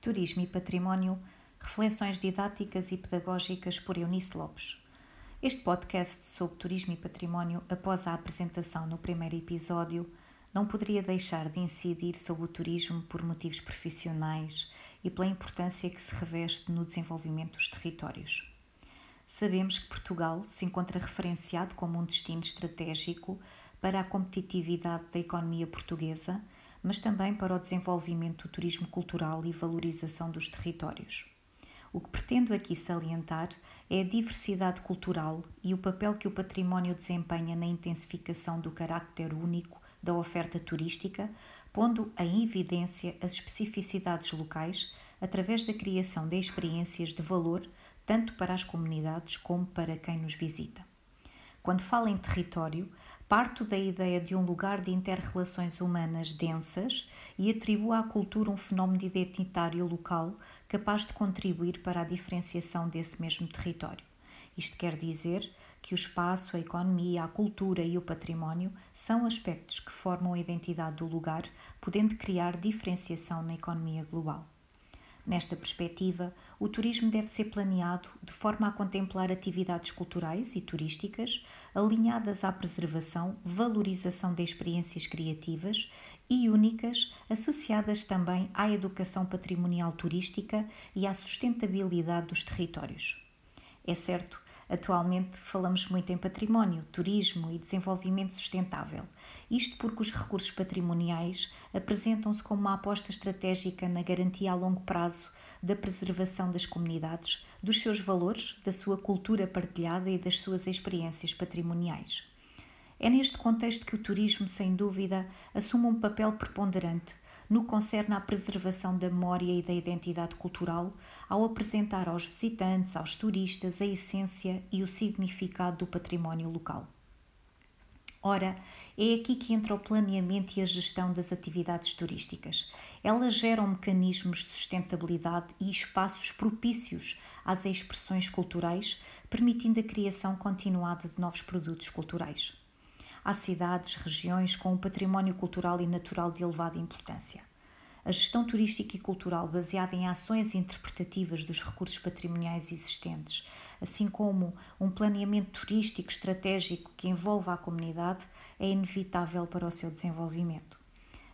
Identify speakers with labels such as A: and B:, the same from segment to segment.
A: Turismo e Património, reflexões didáticas e pedagógicas por Eunice Lopes. Este podcast sobre turismo e património, após a apresentação no primeiro episódio, não poderia deixar de incidir sobre o turismo por motivos profissionais e pela importância que se reveste no desenvolvimento dos territórios. Sabemos que Portugal se encontra referenciado como um destino estratégico para a competitividade da economia portuguesa mas também para o desenvolvimento do turismo cultural e valorização dos territórios. O que pretendo aqui salientar é a diversidade cultural e o papel que o património desempenha na intensificação do carácter único da oferta turística, pondo em evidência as especificidades locais através da criação de experiências de valor tanto para as comunidades como para quem nos visita. Quando falo em território, Parto da ideia de um lugar de interrelações humanas densas e atribuo à cultura um fenómeno identitário local capaz de contribuir para a diferenciação desse mesmo território. Isto quer dizer que o espaço, a economia, a cultura e o património são aspectos que formam a identidade do lugar, podendo criar diferenciação na economia global. Nesta perspectiva, o turismo deve ser planeado de forma a contemplar atividades culturais e turísticas alinhadas à preservação, valorização de experiências criativas e únicas, associadas também à educação patrimonial turística e à sustentabilidade dos territórios. É certo Atualmente falamos muito em património, turismo e desenvolvimento sustentável. Isto porque os recursos patrimoniais apresentam-se como uma aposta estratégica na garantia a longo prazo da preservação das comunidades, dos seus valores, da sua cultura partilhada e das suas experiências patrimoniais. É neste contexto que o turismo, sem dúvida, assume um papel preponderante no que concerne à preservação da memória e da identidade cultural, ao apresentar aos visitantes, aos turistas, a essência e o significado do património local. Ora, é aqui que entra o planeamento e a gestão das atividades turísticas. Elas geram mecanismos de sustentabilidade e espaços propícios às expressões culturais, permitindo a criação continuada de novos produtos culturais. Há cidades, regiões com um património cultural e natural de elevada importância. A gestão turística e cultural baseada em ações interpretativas dos recursos patrimoniais existentes, assim como um planeamento turístico estratégico que envolva a comunidade, é inevitável para o seu desenvolvimento.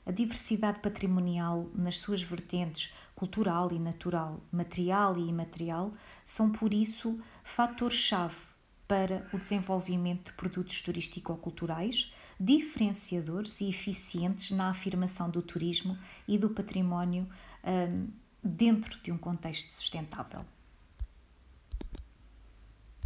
A: A diversidade patrimonial nas suas vertentes cultural e natural, material e imaterial, são por isso fatores-chave para o desenvolvimento de produtos turístico-culturais diferenciadores e eficientes na afirmação do turismo e do património um, dentro de um contexto sustentável.